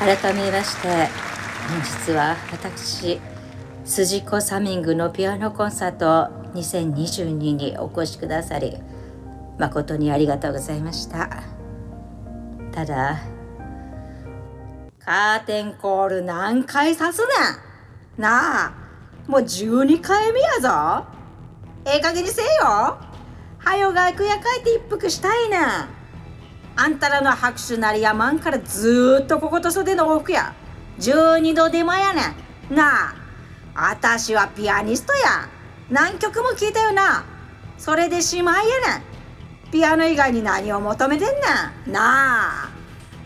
改めまして本日は私筋子サミングのピアノコンサート2022にお越しくださり誠にありがとうございました。ただカーテンコール何回刺すねん。なあもう12回目やぞ。ええ加減にせえよ。はよ楽屋帰って一服したいなあんたらの拍手なりやまんからずっとここと袖の往復や。12度手前やねん。なああたしはピアニストや。何曲も聴いたよな。それでしまいやねん。ピアノ以外に何を求めてんねん。なあ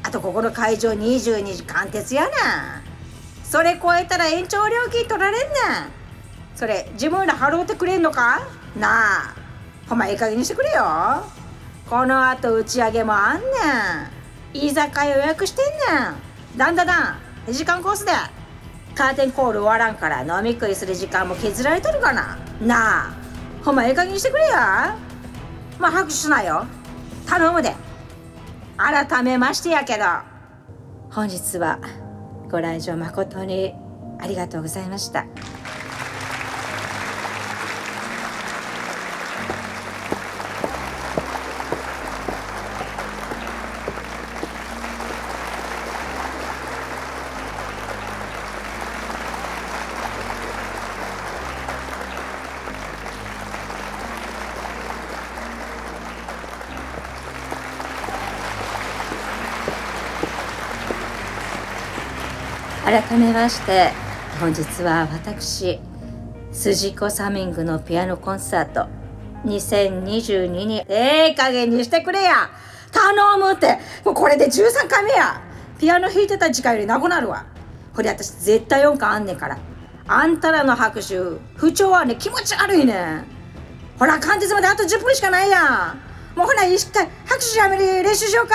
あとここの会場22時間鉄やねん。それ超えたら延長料金取られんねん。それ自分ら払うてくれんのか？なあほんまええ加減にしてくれよ。このあと打ち上げもあんねん。居酒屋予約してんねん。だんだだん時間コースで。カーテンコール終わらんから飲み食いする時間も削られてるかな。なあほんまええ加減にしてくれや。まあ拍手しなよ。頼むで。改めましてやけど。本日はご来場誠にありがとうございました。改めまして本日は私筋子サミングのピアノコンサート2022にええ加減にしてくれや。頼むって。もうこれで13回目や。ピアノ弾いてた時間よりなくなるわ。これ私絶対音感あんねんから。あんたらの拍手不調はね気持ち悪いねん。ほら貫徹まであと10分しかないやもうほな一回拍手やめる練習しようか。